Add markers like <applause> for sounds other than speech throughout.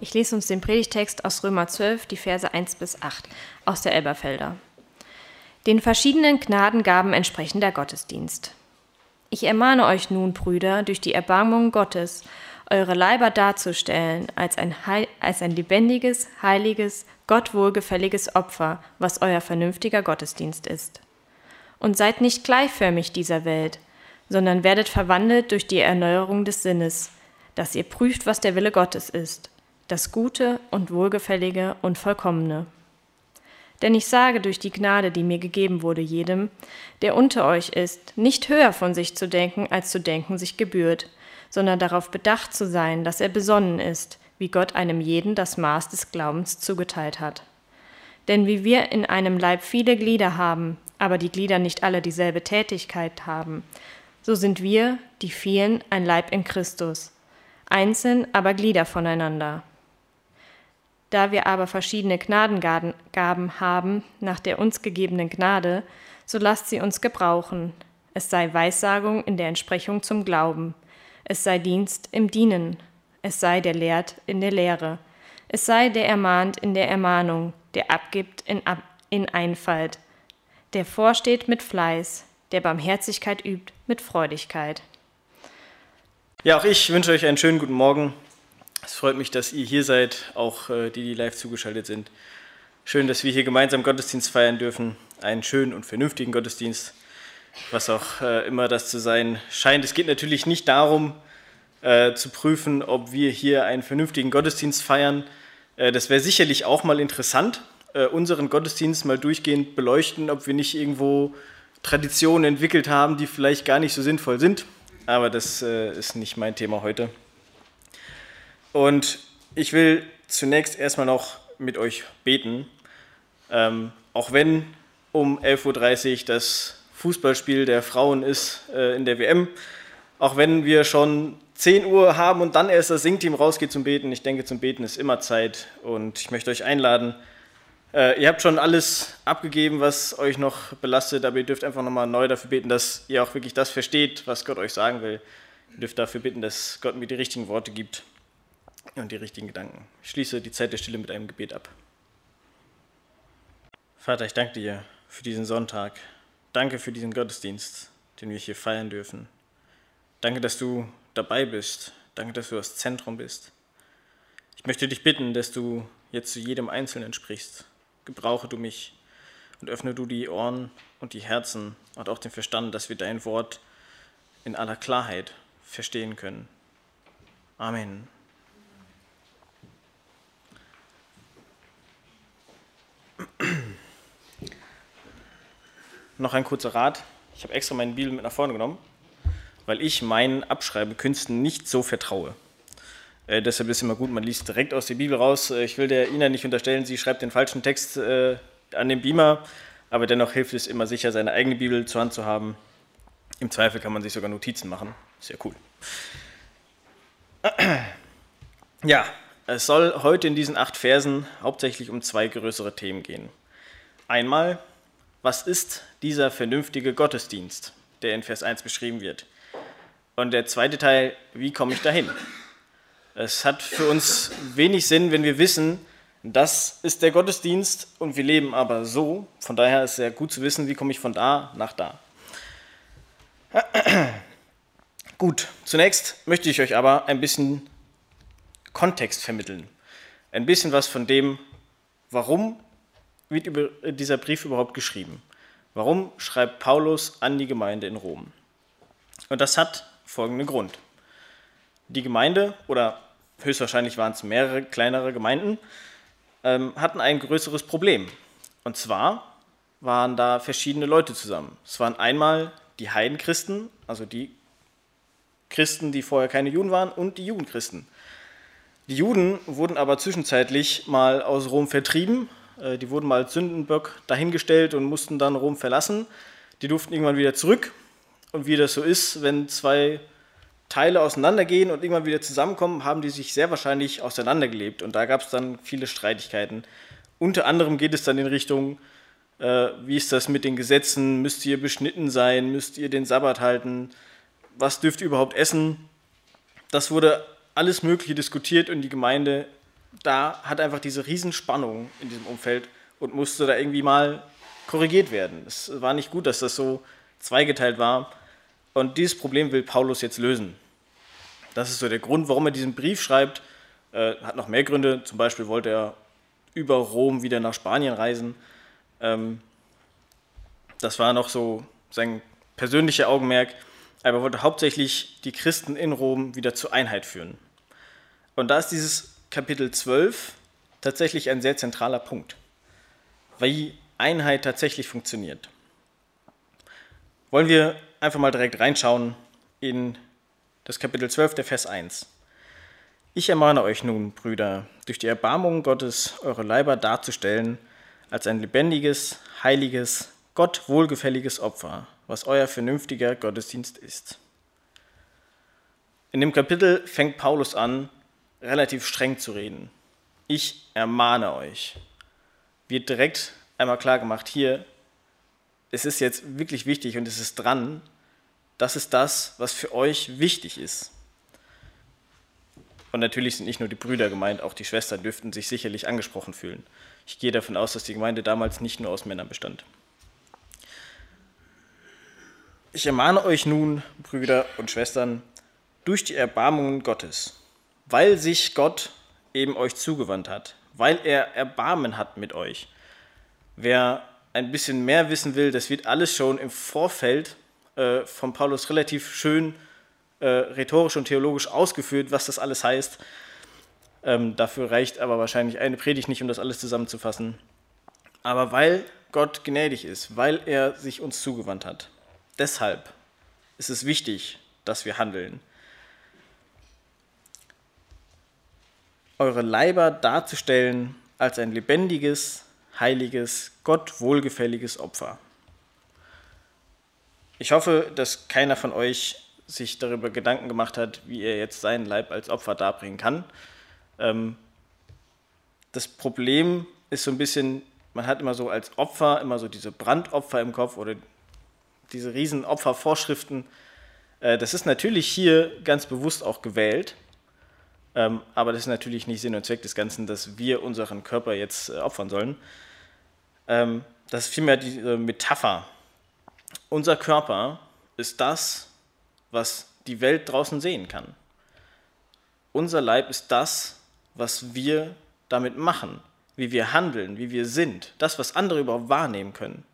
Ich lese uns den Predigtext aus Römer 12, die Verse 1 bis 8 aus der Elberfelder. Den verschiedenen Gnadengaben entsprechend der Gottesdienst. Ich ermahne euch nun, Brüder, durch die Erbarmung Gottes, eure Leiber darzustellen als ein, als ein lebendiges, heiliges, Gott wohlgefälliges Opfer, was euer vernünftiger Gottesdienst ist. Und seid nicht gleichförmig dieser Welt, sondern werdet verwandelt durch die Erneuerung des Sinnes, dass ihr prüft, was der Wille Gottes ist, das Gute und Wohlgefällige und Vollkommene. Denn ich sage durch die Gnade, die mir gegeben wurde, jedem, der unter euch ist, nicht höher von sich zu denken, als zu denken sich gebührt, sondern darauf bedacht zu sein, dass er besonnen ist, wie Gott einem jeden das Maß des Glaubens zugeteilt hat. Denn wie wir in einem Leib viele Glieder haben, aber die Glieder nicht alle dieselbe Tätigkeit haben, so sind wir, die vielen, ein Leib in Christus, einzeln aber Glieder voneinander. Da wir aber verschiedene Gnadengaben haben nach der uns gegebenen Gnade, so lasst sie uns gebrauchen. Es sei Weissagung in der Entsprechung zum Glauben, es sei Dienst im Dienen, es sei der lehrt in der Lehre, es sei der ermahnt in der Ermahnung, der abgibt in, in Einfalt, der vorsteht mit Fleiß, der Barmherzigkeit übt mit Freudigkeit. Ja, auch ich wünsche euch einen schönen guten Morgen. Es freut mich, dass ihr hier seid, auch äh, die, die live zugeschaltet sind. Schön, dass wir hier gemeinsam Gottesdienst feiern dürfen. Einen schönen und vernünftigen Gottesdienst, was auch äh, immer das zu sein scheint. Es geht natürlich nicht darum, äh, zu prüfen, ob wir hier einen vernünftigen Gottesdienst feiern. das wäre sicherlich auch mal interessant, unseren Gottesdienst mal durchgehend beleuchten, ob wir nicht irgendwo Traditionen entwickelt haben, die vielleicht gar nicht so sinnvoll sind. Aber das ist nicht mein Thema heute. Und ich will zunächst erstmal noch mit euch beten, ähm, auch wenn um 11.30 Uhr das Fußballspiel der Frauen ist äh, in der WM, auch wenn wir schon 10 Uhr haben und dann erst das Singteam rausgeht zum Beten. Ich denke, zum Beten ist immer Zeit und ich möchte euch einladen. Äh, ihr habt schon alles abgegeben, was euch noch belastet, aber ihr dürft einfach nochmal neu dafür beten, dass ihr auch wirklich das versteht, was Gott euch sagen will. Ihr dürft dafür bitten, dass Gott mir die richtigen Worte gibt und die richtigen Gedanken. Ich schließe die Zeit der Stille mit einem Gebet ab. Vater, ich danke dir für diesen Sonntag. Danke für diesen Gottesdienst, den wir hier feiern dürfen. Danke, dass du dabei bist. Danke, dass du das Zentrum bist. Ich möchte dich bitten, dass du jetzt zu jedem Einzelnen sprichst. Gebrauche du mich und öffne du die Ohren und die Herzen und auch den Verstand, dass wir dein Wort in aller Klarheit verstehen können. Amen. Noch ein kurzer Rat. Ich habe extra meinen Bibel mit nach vorne genommen, weil ich meinen Abschreibekünsten nicht so vertraue. Äh, deshalb ist es immer gut, man liest direkt aus der Bibel raus. Äh, ich will der Ina nicht unterstellen, sie schreibt den falschen Text äh, an den Beamer, aber dennoch hilft es immer sicher, seine eigene Bibel zur Hand zu haben. Im Zweifel kann man sich sogar Notizen machen. Sehr cool. <clears throat> Ja, es soll heute in diesen acht Versen hauptsächlich um zwei größere Themen gehen. Einmal, was ist dieser vernünftige Gottesdienst, der in Vers 1 beschrieben wird? Und der zweite Teil, wie komme ich dahin? Es hat für uns wenig Sinn, wenn wir wissen, das ist der Gottesdienst und wir leben aber so. Von daher ist es sehr gut zu wissen, wie komme ich von da nach da. <clears throat> Gut, zunächst möchte ich euch aber ein bisschen Kontext vermitteln. Ein bisschen was von dem, warum wird dieser Brief überhaupt geschrieben? Warum schreibt Paulus an die Gemeinde in Rom? Und das hat folgenden Grund. Die Gemeinde, oder höchstwahrscheinlich waren es mehrere kleinere Gemeinden, ähm, hatten ein größeres Problem. Und zwar waren da verschiedene Leute zusammen. Es waren einmal die Heidenchristen, also die Christen, die vorher keine Juden waren, und die Judenchristen. Die Juden wurden aber zwischenzeitlich mal aus Rom vertrieben. Äh, die wurden mal als Sündenböck dahingestellt und mussten dann Rom verlassen. Die durften irgendwann wieder zurück. Und wie das so ist, wenn zwei Teile auseinandergehen und irgendwann wieder zusammenkommen, haben die sich sehr wahrscheinlich auseinandergelebt. Und da gab es dann viele Streitigkeiten. Unter anderem geht es dann in Richtung, äh, wie ist das mit den Gesetzen? Müsst ihr beschnitten sein? Müsst ihr den Sabbat halten? Was dürft ihr überhaupt essen? Das wurde alles Mögliche diskutiert und die Gemeinde da hat einfach diese Riesenspannung in diesem Umfeld und musste da irgendwie mal korrigiert werden. Es war nicht gut, dass das so zweigeteilt war. Und dieses Problem will Paulus jetzt lösen. Das ist so der Grund, warum er diesen Brief schreibt. Äh, hat noch mehr Gründe. Zum Beispiel wollte er über Rom wieder nach Spanien reisen. Ähm, das war noch so sein persönlicher Augenmerk. Aber er wollte hauptsächlich die Christen in Rom wieder zur Einheit führen. Und da ist dieses Kapitel 12 tatsächlich ein sehr zentraler Punkt, wie Einheit tatsächlich funktioniert. Wollen wir einfach mal direkt reinschauen in das Kapitel 12, der Vers 1. Ich ermahne euch nun, Brüder, durch die Erbarmung Gottes eure Leiber darzustellen als ein lebendiges, heiliges, Gott wohlgefälliges Opfer, was euer vernünftiger Gottesdienst ist. In dem Kapitel fängt Paulus an, relativ streng zu reden. Ich ermahne euch. Wird direkt einmal klar gemacht, hier, es ist jetzt wirklich wichtig und es ist dran, das ist das, was für euch wichtig ist. Und natürlich sind nicht nur die Brüder gemeint, auch die Schwestern dürften sich sicherlich angesprochen fühlen. Ich gehe davon aus, dass die Gemeinde damals nicht nur aus Männern bestand. Ich ermahne euch nun, Brüder und Schwestern, durch die Erbarmungen Gottes, weil sich Gott eben euch zugewandt hat, weil er Erbarmen hat mit euch. Wer ein bisschen mehr wissen will, das wird alles schon im Vorfeld äh, von Paulus relativ schön äh, rhetorisch und theologisch ausgeführt, was das alles heißt. Ähm, dafür reicht aber wahrscheinlich eine Predigt nicht, um das alles zusammenzufassen. Aber weil Gott gnädig ist, weil er sich uns zugewandt hat, deshalb ist es wichtig, dass wir handeln. Eure Leiber darzustellen als ein lebendiges, heiliges, Gott wohlgefälliges Opfer. Ich hoffe, dass keiner von euch sich darüber Gedanken gemacht hat, wie er jetzt seinen Leib als Opfer darbringen kann. Ähm, das Problem ist so ein bisschen, man hat immer so als Opfer immer so diese Brandopfer im Kopf oder diese riesen Opfervorschriften. Äh, das ist natürlich hier ganz bewusst auch gewählt, aber das ist natürlich nicht Sinn und Zweck des Ganzen, dass wir unseren Körper jetzt äh, opfern sollen. Ähm, das ist vielmehr die äh, Metapher. Unser Körper ist das, was die Welt draußen sehen kann. Unser Leib ist das, was wir damit machen, wie wir handeln, wie wir sind, das, was andere überhaupt wahrnehmen können.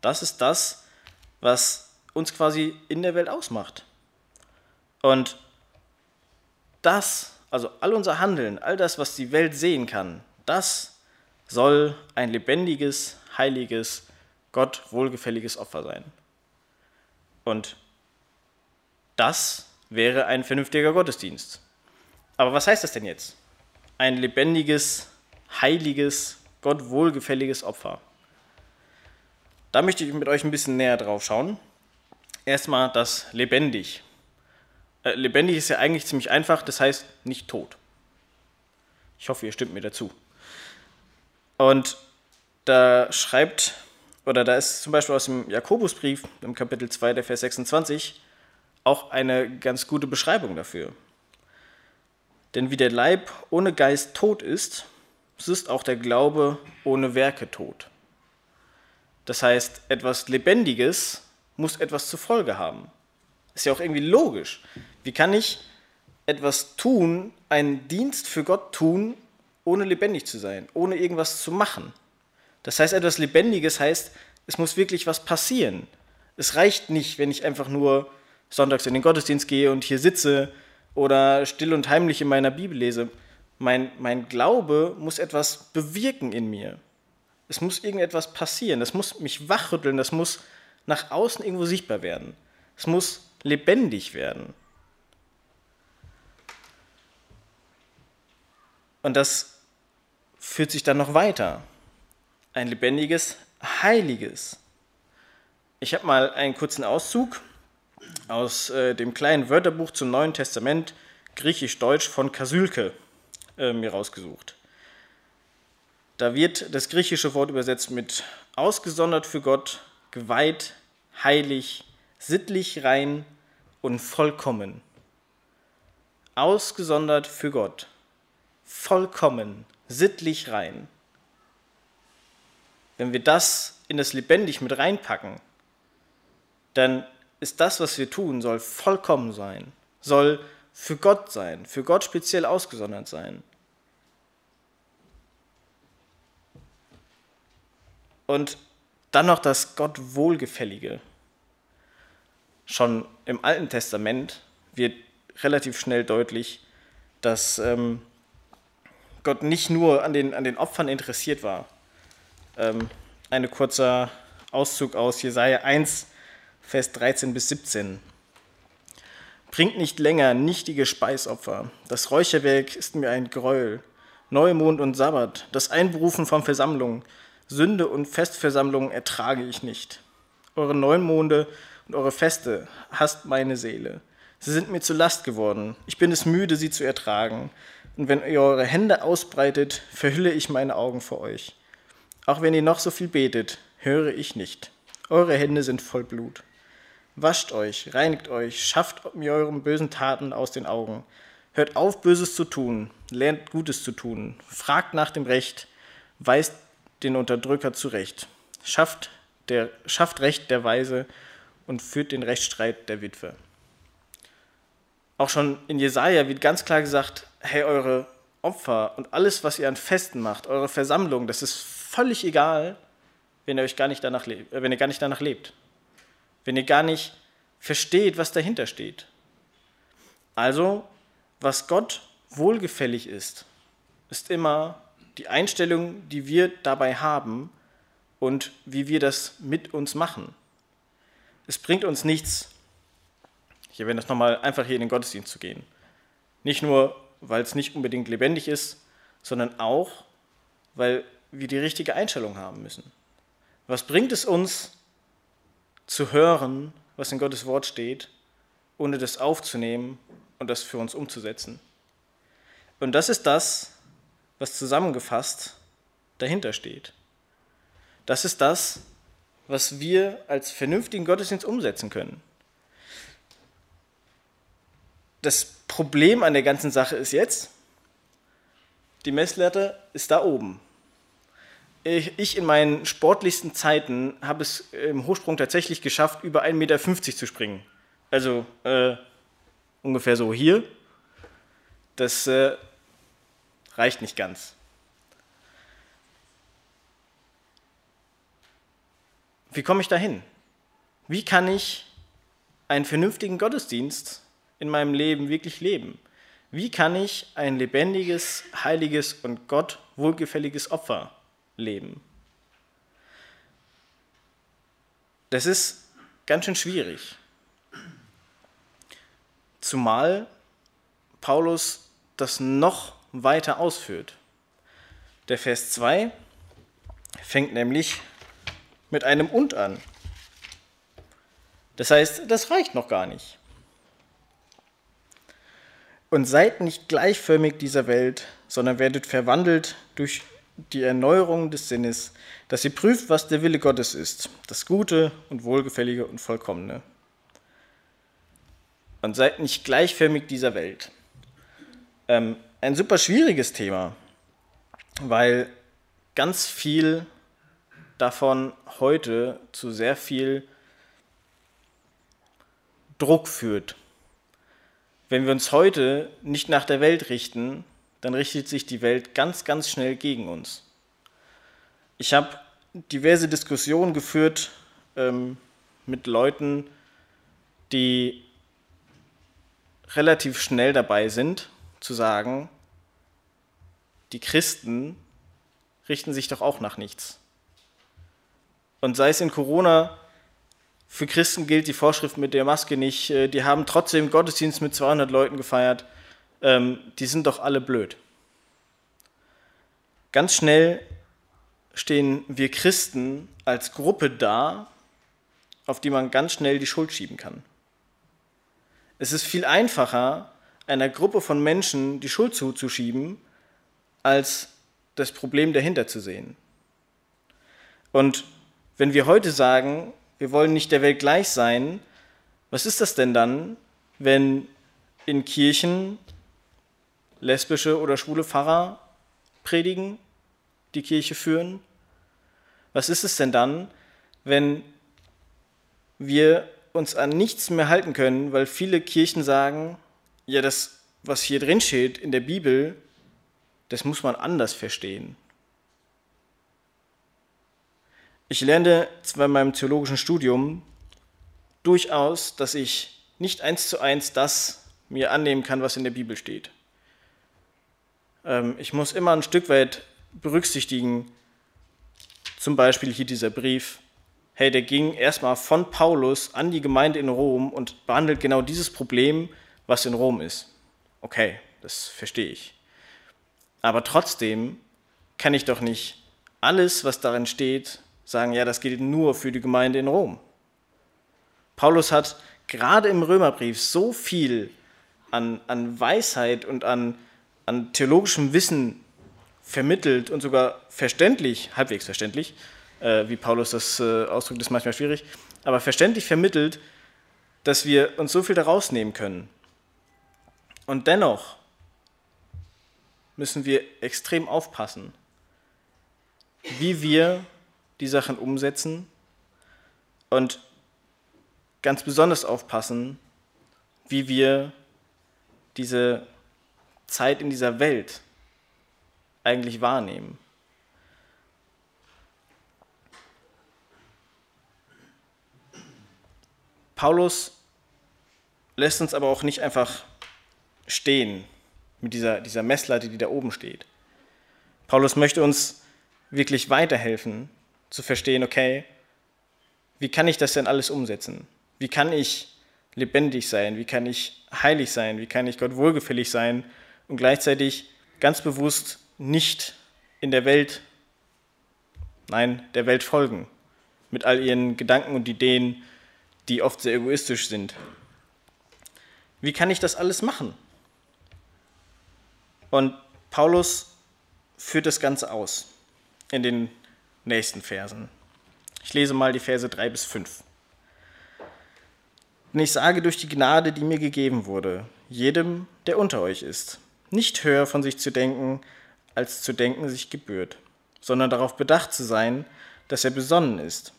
Das ist das, was uns quasi in der Welt ausmacht. Und das, also all unser Handeln, all das, was die Welt sehen kann, das soll ein lebendiges, heiliges, Gott wohlgefälliges Opfer sein. Und das wäre ein vernünftiger Gottesdienst. Aber was heißt das denn jetzt? Ein lebendiges, heiliges, Gott wohlgefälliges Opfer. Da möchte ich mit euch ein bisschen näher drauf schauen. Erstmal das lebendig. Äh, lebendig ist ja eigentlich ziemlich einfach, das heißt nicht tot. Ich hoffe, ihr stimmt mir dazu. Und da schreibt, oder da ist zum Beispiel aus dem Jakobusbrief im Kapitel 2, der Vers 26, auch eine ganz gute Beschreibung dafür. Denn wie der Leib ohne Geist tot ist, so ist auch der Glaube ohne Werke tot. Das heißt, etwas Lebendiges muss etwas zur Folge haben. Ist ja auch irgendwie logisch. Wie kann ich etwas tun, einen Dienst für Gott tun, ohne lebendig zu sein, ohne irgendwas zu machen? Das heißt, etwas Lebendiges heißt, es muss wirklich was passieren. Es reicht nicht, wenn ich einfach nur sonntags in den Gottesdienst gehe und hier sitze oder still und heimlich in meiner Bibel lese. Mein, mein Glaube muss etwas bewirken in mir. Es muss irgendetwas passieren. Das muss mich wachrütteln. Das muss nach außen irgendwo sichtbar werden. Es muss lebendig werden. Und das führt sich dann noch weiter. Ein lebendiges, heiliges. Ich habe mal einen kurzen Auszug aus äh, dem kleinen Wörterbuch zum Neuen Testament, griechisch-deutsch von Kasülke, äh, mir rausgesucht. Da wird das griechische Wort übersetzt mit ausgesondert für Gott, geweiht, heilig, sittlich rein, und vollkommen, ausgesondert für Gott. Vollkommen, sittlich rein. Wenn wir das in das lebendig mit reinpacken, dann ist das, was wir tun, soll vollkommen sein, soll für Gott sein, für Gott speziell ausgesondert sein. Und dann noch das Gott Wohlgefällige. Schon im Alten Testament wird relativ schnell deutlich, dass ähm, Gott nicht nur an den, an den Opfern interessiert war. Ähm, ein kurzer Auszug aus Jesaja 1, Vers 13 bis 17. Bringt nicht länger nichtige Speisopfer. Das Räucherwerk ist mir ein Gräuel. Neumond und Sabbat, das Einberufen von Versammlungen, Sünde und Festversammlungen ertrage ich nicht. Eure Neumonde und eure Feste hasst meine Seele. Sie sind mir zu Last geworden. Ich bin es müde, sie zu ertragen. Und wenn ihr eure Hände ausbreitet, verhülle ich meine Augen vor euch. Auch wenn ihr noch so viel betet, höre ich nicht. Eure Hände sind voll Blut. Wascht euch, reinigt euch, schafft mir euren bösen Taten aus den Augen. Hört auf, Böses zu tun, lernt Gutes zu tun, fragt nach dem Recht, weist den Unterdrücker zurecht, schafft, der, schafft Recht der Weise und führt den Rechtsstreit der Witwe. Auch schon in Jesaja wird ganz klar gesagt: Hey, eure Opfer und alles, was ihr an Festen macht, eure Versammlung, das ist völlig egal, wenn ihr euch gar nicht danach lebt, wenn ihr gar nicht danach lebt wenn ihr gar nicht versteht, was dahinter steht. Also, was Gott wohlgefällig ist, ist immer die Einstellung, die wir dabei haben und wie wir das mit uns machen. Es bringt uns nichts, ich erwähne das nochmal, einfach hier in den Gottesdienst zu gehen. Nicht nur, weil es nicht unbedingt lebendig ist, sondern auch, weil wir die richtige Einstellung haben müssen. Was bringt es uns, zu hören, was in Gottes Wort steht, ohne das aufzunehmen und das für uns umzusetzen. Und das ist das, was zusammengefasst dahinter steht. Das ist das, was wir als vernünftigen Gottesdienst umsetzen können. Das Problem an der ganzen Sache ist jetzt, die Messlatte ist da oben ich in meinen sportlichsten Zeiten habe es im Hochsprung tatsächlich geschafft, über 1,50 Meter zu springen. Also äh, ungefähr so hier. Das äh, reicht nicht ganz. Wie komme ich dahin? Wie kann ich einen vernünftigen Gottesdienst in meinem Leben wirklich leben? Wie kann ich ein lebendiges, heiliges und Gott wohlgefälliges Opfer leben. Das ist ganz schön schwierig. Zumal Paulus das noch weiter ausführt. Der Vers 2 fängt nämlich mit einem und an. Das heißt, das reicht noch gar nicht. Und seid nicht gleichförmig dieser Welt, sondern werdet verwandelt durch die Erneuerung des Sinnes, dass sie prüft, was der Wille Gottes ist, das Gute und Wohlgefällige und Vollkommene. Und seid nicht gleichförmig dieser Welt. Ähm, ein super schwieriges Thema, weil ganz viel davon heute zu sehr viel Druck führt. Wenn wir uns heute nicht nach der Welt richten, dann richtet sich die Welt ganz, ganz schnell gegen uns. Ich habe diverse Diskussionen geführt ähm, mit Leuten, die relativ schnell dabei sind, zu sagen, die Christen richten sich doch auch nach nichts. Und sei es in Corona, für Christen gilt die Vorschrift mit der Maske nicht, äh, die haben trotzdem Gottesdienst mit 200 Leuten gefeiert ähm, die sind doch alle blöd. Ganz schnell stehen wir Christen als Gruppe da, auf die man ganz schnell die Schuld schieben kann. Es ist viel einfacher, einer Gruppe von Menschen die Schuld zuzuschieben, als das Problem dahinter zu sehen. Und wenn wir heute sagen, wir wollen nicht der Welt gleich sein, was ist das denn dann, wenn in Kirchen lesbische oder schwule Pfarrer predigen, die Kirche führen? Was ist es denn dann, wenn wir uns an nichts mehr halten können, weil viele Kirchen sagen, ja, das, was hier drin steht in der Bibel, das muss man anders verstehen. Ich zwar in meinem theologischen Studium durchaus, dass ich nicht eins zu eins das mir annehmen kann, was in der Bibel steht. Ähm, ich muss immer ein Stück weit berücksichtigen, zum Beispiel hier dieser Brief, hey, der ging erstmal von Paulus an die Gemeinde in Rom und behandelt genau dieses Problem, was in Rom ist. Okay, das verstehe ich. Aber trotzdem kann ich doch nicht alles, was darin steht, sagen, ja, das gilt nur für die Gemeinde in Rom. Paulus hat gerade im Römerbrief so viel an, an Weisheit und an, an theologischem Wissen vermittelt und sogar verständlich, halbwegs verständlich, äh, wie Paulus das äh, ausdrückt, ist manchmal schwierig, aber verständlich vermittelt, dass wir uns so viel daraus nehmen können. Und dennoch müssen wir extrem aufpassen, wie wir die Sachen umsetzen und ganz besonders aufpassen, wie wir diese Zeit in dieser Welt eigentlich wahrnehmen. Paulus lässt uns aber auch nicht einfach stehen mit dieser, dieser Messlatte, die da oben steht. Paulus möchte uns wirklich weiterhelfen zu verstehen, okay, wie kann ich das denn alles umsetzen? Wie kann ich lebendig sein? Wie kann ich heilig sein? Wie kann ich Gott wohlgefällig sein und gleichzeitig ganz bewusst nicht in der Welt, nein, der Welt folgen, mit all ihren Gedanken und Ideen, die oft sehr egoistisch sind. Wie kann ich das alles machen? Und Paulus führt das Ganze aus in den nächsten Versen. Ich lese mal die Verse 3 bis 5. Und ich sage durch die Gnade, die mir gegeben wurde, jedem, der unter euch ist, nicht höher von sich zu denken, als zu denken sich gebührt, sondern darauf bedacht zu sein, dass er besonnen ist,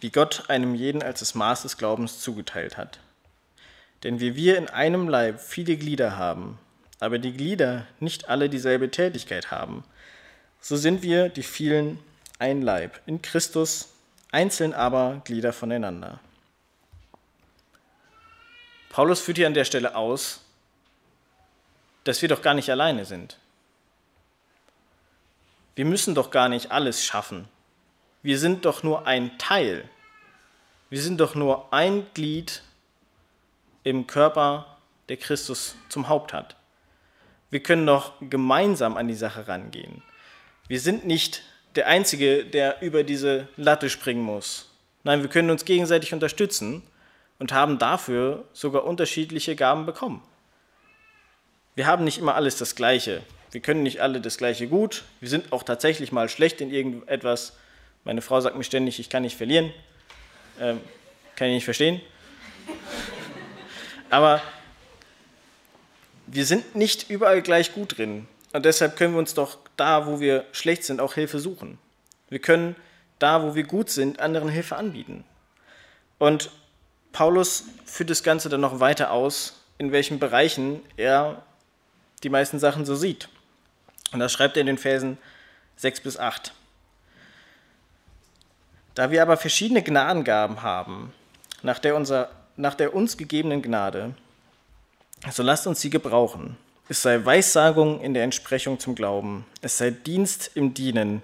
wie Gott einem jeden als das Maß des Glaubens zugeteilt hat. Denn wie wir in einem Leib viele Glieder haben, aber die Glieder nicht alle dieselbe Tätigkeit haben, so sind wir, die vielen, ein Leib in Christus, einzeln aber Glieder voneinander. Paulus führt hier an der Stelle aus, dass wir doch gar nicht alleine sind. Wir müssen doch gar nicht alles schaffen. Wir sind doch nur ein Teil. Wir sind doch nur ein Glied im Körper, der Christus zum Haupt hat. Wir können doch gemeinsam an die Sache rangehen. Wir sind nicht der Einzige, der über diese Latte springen muss. Nein, wir können uns gegenseitig unterstützen und haben dafür sogar unterschiedliche Gaben bekommen. Wir haben nicht immer alles das Gleiche. Wir können nicht alle das Gleiche gut. Wir sind auch tatsächlich mal schlecht in irgendetwas. Meine Frau sagt mir ständig, ich kann nicht verlieren. Ähm, kann ich nicht verstehen. Aber wir sind nicht überall gleich gut drin. Und deshalb können wir uns doch da, wo wir schlecht sind, auch Hilfe suchen. Wir können da, wo wir gut sind, anderen Hilfe anbieten. Und Paulus führt das Ganze dann noch weiter aus, in welchen Bereichen er die meisten Sachen so sieht. Und das schreibt er in den Versen 6 bis 8. Da wir aber verschiedene Gnadengaben haben, nach der, unser, nach der uns gegebenen Gnade, so lasst uns sie gebrauchen. Es sei Weissagung in der Entsprechung zum Glauben, es sei Dienst im Dienen,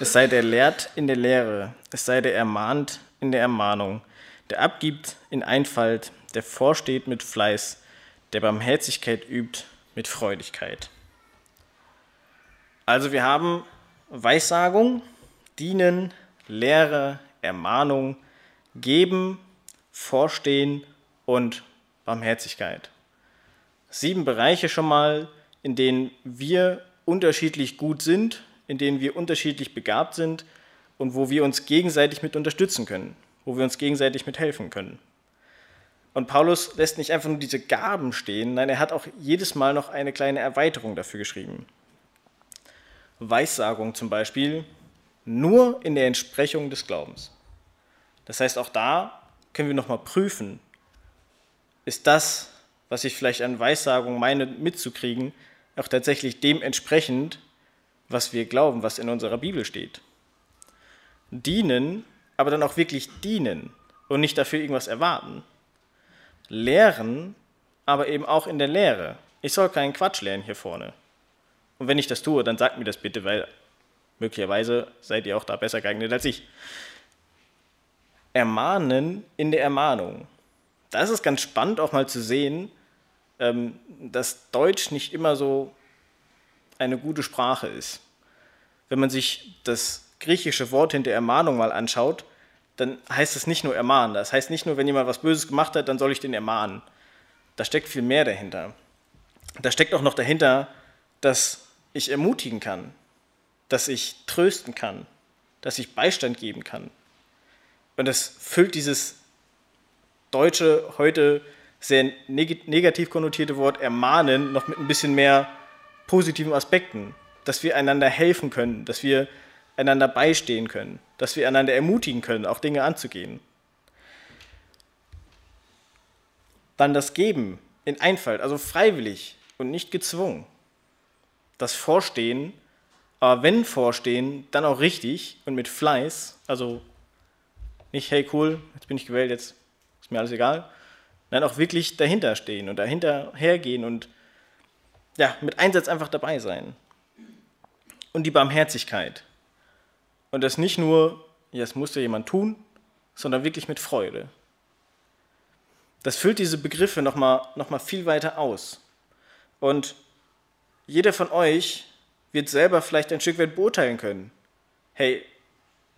es sei der Lehrt in der Lehre, es sei der Ermahnt in der Ermahnung, der abgibt in Einfalt, der vorsteht mit Fleiß, der Barmherzigkeit übt mit Freudigkeit. Also wir haben Weissagung, Dienen, Lehre, Ermahnung, Geben, Vorstehen und Barmherzigkeit sieben Bereiche schon mal, in denen wir unterschiedlich gut sind, in denen wir unterschiedlich begabt sind und wo wir uns gegenseitig mit unterstützen können, wo wir uns gegenseitig mit helfen können. Und Paulus lässt nicht einfach nur diese Gaben stehen, nein, er hat auch jedes Mal noch eine kleine Erweiterung dafür geschrieben. Weissagung zum Beispiel nur in der Entsprechung des Glaubens. Das heißt, auch da können wir nochmal prüfen, ist das, was ich vielleicht an Weissagung meine mitzukriegen, auch tatsächlich dementsprechend, was wir glauben, was in unserer Bibel steht. Dienen, aber dann auch wirklich dienen und nicht dafür irgendwas erwarten. Lehren, aber eben auch in der Lehre. Ich soll keinen Quatsch lernen hier vorne. Und wenn ich das tue, dann sagt mir das bitte, weil möglicherweise seid ihr auch da besser geeignet als ich. Ermahnen in der Ermahnung. Da ist es ganz spannend auch mal zu sehen, ähm, dass Deutsch nicht immer so eine gute Sprache ist. Wenn man sich das griechische Wort hinter Ermahnung mal anschaut, dann heißt es nicht nur ermahnen. Das heißt nicht nur, wenn jemand was Böses gemacht hat, dann soll ich den ermahnen. Da steckt viel mehr dahinter. Da steckt auch noch dahinter, dass ich ermutigen kann, dass ich trösten kann, dass ich Beistand geben kann. Und das füllt dieses deutsche, heute sehr negativ konnotierte Wort ermahnen noch mit ein bisschen mehr positiven Aspekten, dass wir einander helfen können, dass wir einander beistehen können, dass wir einander ermutigen können, auch Dinge anzugehen. Dann das Geben in Einfalt, also freiwillig und nicht gezwungen. Das Vorstehen, aber wenn Vorstehen, dann auch richtig und mit Fleiß, also nicht, hey cool, jetzt bin ich gewählt, jetzt ist mir alles egal, Nein, auch wirklich dahinter stehen und dahinter hergehen und ja, mit Einsatz einfach dabei sein. Und die Barmherzigkeit. Und das nicht nur, ja, es musste jemand tun, sondern wirklich mit Freude. Das füllt diese Begriffe nochmal noch mal viel weiter aus. Und jeder von euch wird selber vielleicht ein Stück weit beurteilen können. Hey,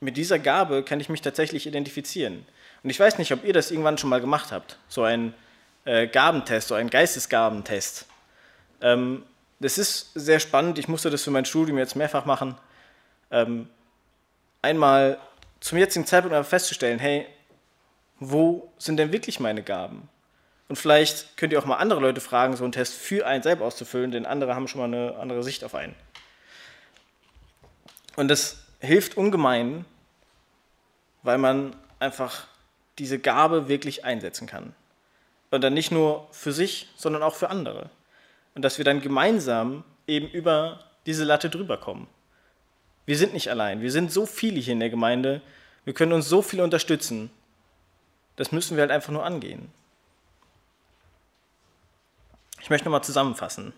mit dieser Gabe kann ich mich tatsächlich identifizieren. Und ich weiß nicht, ob ihr das irgendwann schon mal gemacht habt, so ein äh, Gabentest, so ein Geistesgabentest. Ähm, das ist sehr spannend. Ich musste das für mein Studium jetzt mehrfach machen. Ähm, einmal zum jetzigen Zeitpunkt aber festzustellen, hey, wo sind denn wirklich meine Gaben? Und vielleicht könnt ihr auch mal andere Leute fragen, so einen Test für einen selber auszufüllen, denn andere haben schon mal eine andere Sicht auf einen. Und das hilft ungemein, weil man einfach diese Gabe wirklich einsetzen kann. Und dann nicht nur für sich, sondern auch für andere. Und dass wir dann gemeinsam eben über diese Latte drüber kommen. Wir sind nicht allein, wir sind so viele hier in der Gemeinde, wir können uns so viel unterstützen. Das müssen wir halt einfach nur angehen. Ich möchte nochmal zusammenfassen.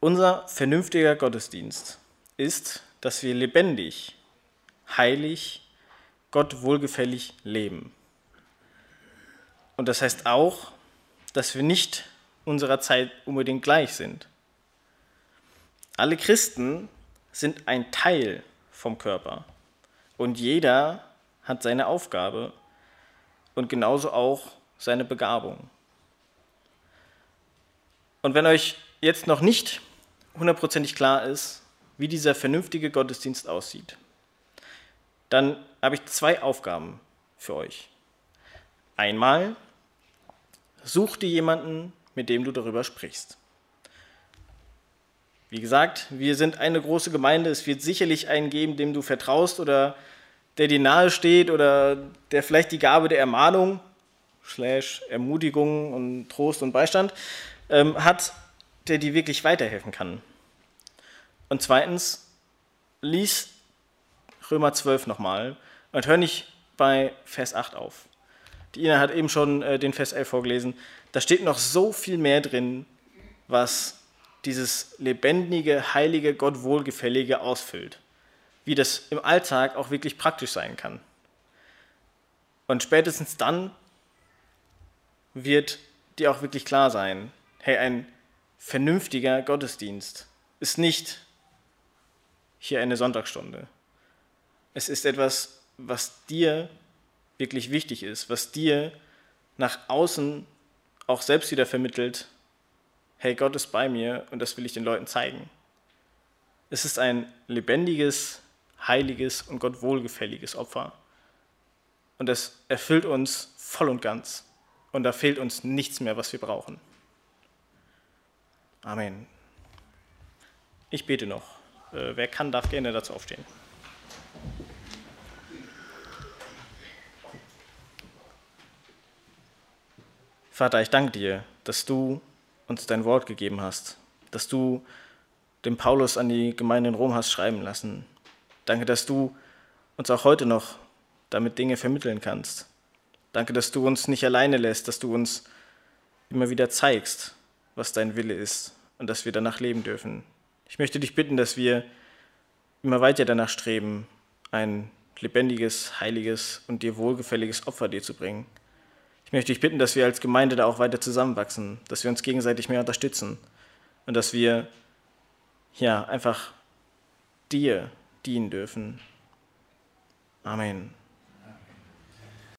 Unser vernünftiger Gottesdienst ist, dass wir lebendig, heilig Gott wohlgefällig leben. Und das heißt auch, dass wir nicht unserer Zeit unbedingt gleich sind. Alle Christen sind ein Teil vom Körper und jeder hat seine Aufgabe und genauso auch seine Begabung. Und wenn euch jetzt noch nicht hundertprozentig klar ist, wie dieser vernünftige Gottesdienst aussieht, dann habe ich zwei Aufgaben für euch. Einmal, such dir jemanden, mit dem du darüber sprichst. Wie gesagt, wir sind eine große Gemeinde. Es wird sicherlich einen geben, dem du vertraust oder der dir nahe steht oder der vielleicht die Gabe der Ermahnung, slash Ermutigung und Trost und Beistand ähm, hat, der dir wirklich weiterhelfen kann. Und zweitens, lies Römer 12 nochmal und hör nicht bei Vers 8 auf. Die Ina hat eben schon äh, den Vers 11 vorgelesen. Da steht noch so viel mehr drin, was dieses lebendige, heilige, Gott wohlgefällige ausfüllt. Wie das im Alltag auch wirklich praktisch sein kann. Und spätestens dann wird dir auch wirklich klar sein, hey, ein vernünftiger Gottesdienst ist nicht hier eine Sonntagsstunde. Es ist etwas, was dir wirklich wichtig ist, was dir nach außen auch selbst wieder vermittelt, hey, Gott ist bei mir und das will ich den Leuten zeigen. Es ist ein lebendiges, heiliges und Gott wohlgefälliges Opfer. Und das erfüllt uns voll und ganz. Und da fehlt uns nichts mehr, was wir brauchen. Amen. Ich bete noch. Äh, wer kann, darf gerne dazu aufstehen. Vater, ich danke dir, dass du uns dein Wort gegeben hast, dass du dem Paulus an die Gemeinde in Rom hast schreiben lassen. Danke, dass du uns auch heute noch damit Dinge vermitteln kannst. Danke, dass du uns nicht alleine lässt, dass du uns immer wieder zeigst, was dein Wille ist und dass wir danach leben dürfen. Ich möchte dich bitten, dass wir immer weiter danach streben, ein lebendiges, heiliges und dir wohlgefälliges Opfer dir zu bringen. Ich möchte dich bitten, dass wir als Gemeinde da auch weiter zusammenwachsen, dass wir uns gegenseitig mehr unterstützen und dass wir ja einfach dir dienen dürfen. Amen.